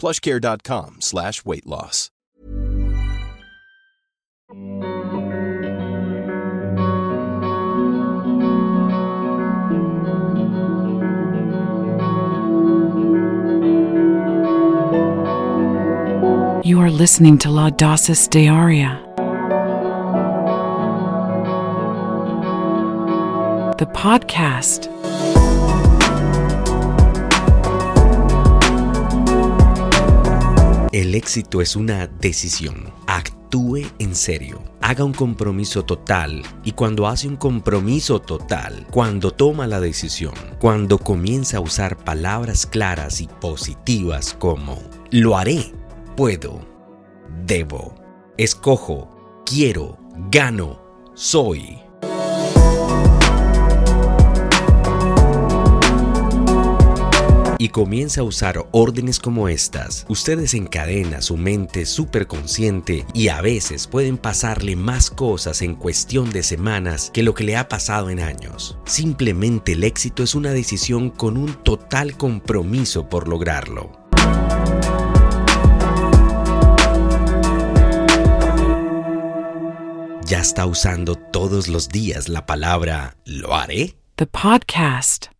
plushcare.com slash weight loss. You are listening to La Dosis Diaria, the podcast. El éxito es una decisión. Actúe en serio. Haga un compromiso total. Y cuando hace un compromiso total, cuando toma la decisión, cuando comienza a usar palabras claras y positivas como lo haré, puedo, debo, escojo, quiero, gano, soy. Y comienza a usar órdenes como estas, usted desencadena su mente superconsciente y a veces pueden pasarle más cosas en cuestión de semanas que lo que le ha pasado en años. Simplemente el éxito es una decisión con un total compromiso por lograrlo. ¿Ya está usando todos los días la palabra lo haré? The podcast.